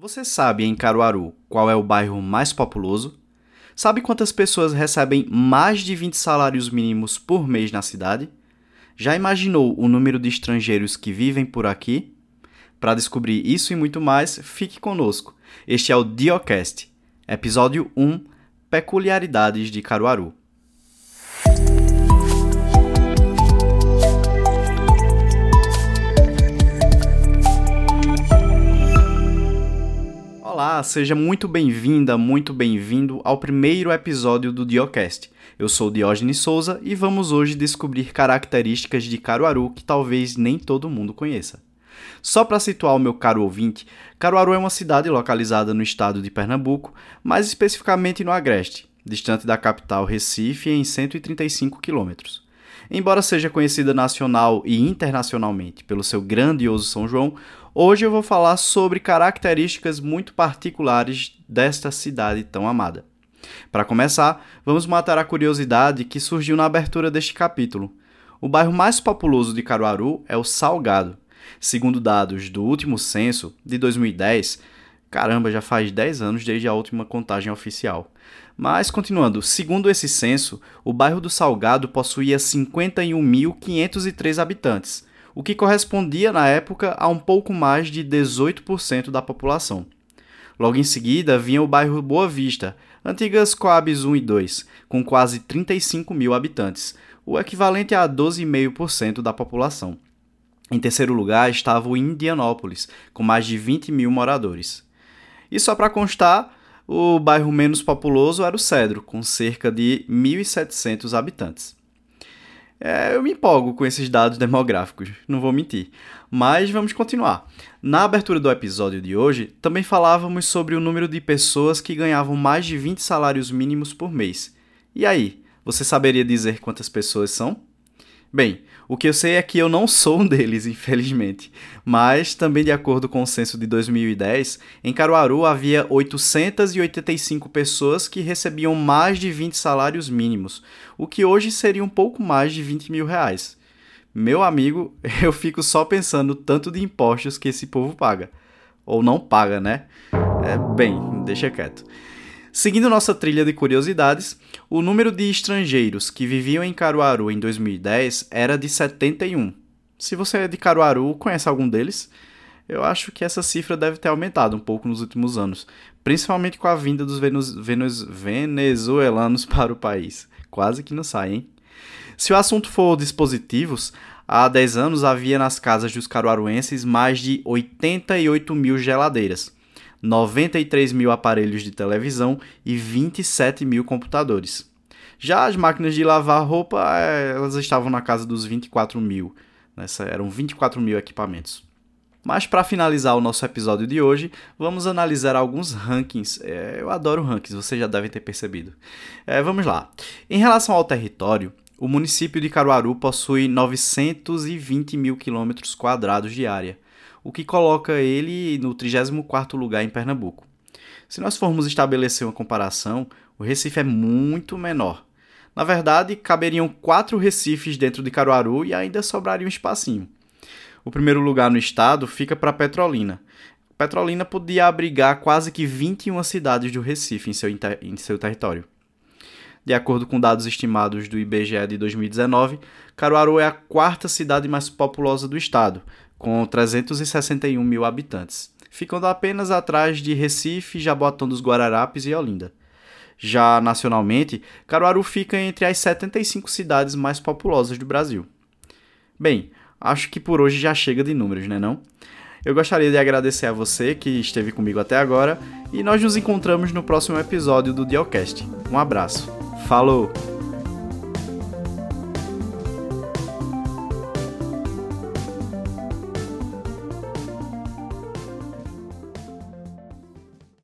Você sabe em Caruaru qual é o bairro mais populoso? Sabe quantas pessoas recebem mais de 20 salários mínimos por mês na cidade? Já imaginou o número de estrangeiros que vivem por aqui? Para descobrir isso e muito mais, fique conosco. Este é o Diocast, episódio 1 Peculiaridades de Caruaru. Olá, seja muito bem-vinda, muito bem-vindo ao primeiro episódio do Diocast. Eu sou Diógenes Souza e vamos hoje descobrir características de Caruaru que talvez nem todo mundo conheça. Só para situar o meu caro ouvinte, Caruaru é uma cidade localizada no estado de Pernambuco, mais especificamente no Agreste, distante da capital Recife em 135 quilômetros. Embora seja conhecida nacional e internacionalmente pelo seu grandioso São João, hoje eu vou falar sobre características muito particulares desta cidade tão amada. Para começar, vamos matar a curiosidade que surgiu na abertura deste capítulo. O bairro mais populoso de Caruaru é o Salgado. Segundo dados do último censo, de 2010, caramba, já faz 10 anos desde a última contagem oficial. Mas, continuando, segundo esse censo, o bairro do Salgado possuía 51.503 habitantes, o que correspondia na época a um pouco mais de 18% da população. Logo em seguida vinha o bairro Boa Vista, antigas Coabs 1 e 2, com quase 35 mil habitantes, o equivalente a 12,5% da população. Em terceiro lugar estava o Indianópolis, com mais de 20 mil moradores. E só para constar, o bairro menos populoso era o Cedro, com cerca de 1.700 habitantes. É, eu me empolgo com esses dados demográficos, não vou mentir. Mas vamos continuar. Na abertura do episódio de hoje, também falávamos sobre o número de pessoas que ganhavam mais de 20 salários mínimos por mês. E aí, você saberia dizer quantas pessoas são? Bem, o que eu sei é que eu não sou um deles, infelizmente. Mas, também de acordo com o censo de 2010, em Caruaru havia 885 pessoas que recebiam mais de 20 salários mínimos, o que hoje seria um pouco mais de 20 mil reais. Meu amigo, eu fico só pensando tanto de impostos que esse povo paga. Ou não paga, né? É, bem, deixa quieto. Seguindo nossa trilha de curiosidades, o número de estrangeiros que viviam em Caruaru em 2010 era de 71. Se você é de Caruaru, conhece algum deles? Eu acho que essa cifra deve ter aumentado um pouco nos últimos anos, principalmente com a vinda dos venezuelanos para o país. Quase que não sai, hein? Se o assunto for dispositivos, há 10 anos havia nas casas dos caruaruenses mais de 88 mil geladeiras 93 mil aparelhos de televisão e 27 mil computadores. Já as máquinas de lavar roupa, é, elas estavam na casa dos 24 mil. Nessa, eram 24 mil equipamentos. Mas para finalizar o nosso episódio de hoje, vamos analisar alguns rankings. É, eu adoro rankings, vocês já devem ter percebido. É, vamos lá. Em relação ao território, o município de Caruaru possui 920 mil quilômetros quadrados de área o que coloca ele no 34º lugar em Pernambuco. Se nós formos estabelecer uma comparação, o Recife é muito menor. Na verdade, caberiam quatro Recifes dentro de Caruaru e ainda sobraria um espacinho. O primeiro lugar no estado fica para Petrolina. Petrolina podia abrigar quase que 21 cidades do Recife em seu, em seu território. De acordo com dados estimados do IBGE de 2019, Caruaru é a quarta cidade mais populosa do estado, com 361 mil habitantes, ficando apenas atrás de Recife, Jaboatão dos Guararapes e Olinda. Já nacionalmente, Caruaru fica entre as 75 cidades mais populosas do Brasil. Bem, acho que por hoje já chega de números, né não? Eu gostaria de agradecer a você que esteve comigo até agora e nós nos encontramos no próximo episódio do Dialcast. Um abraço. Falou!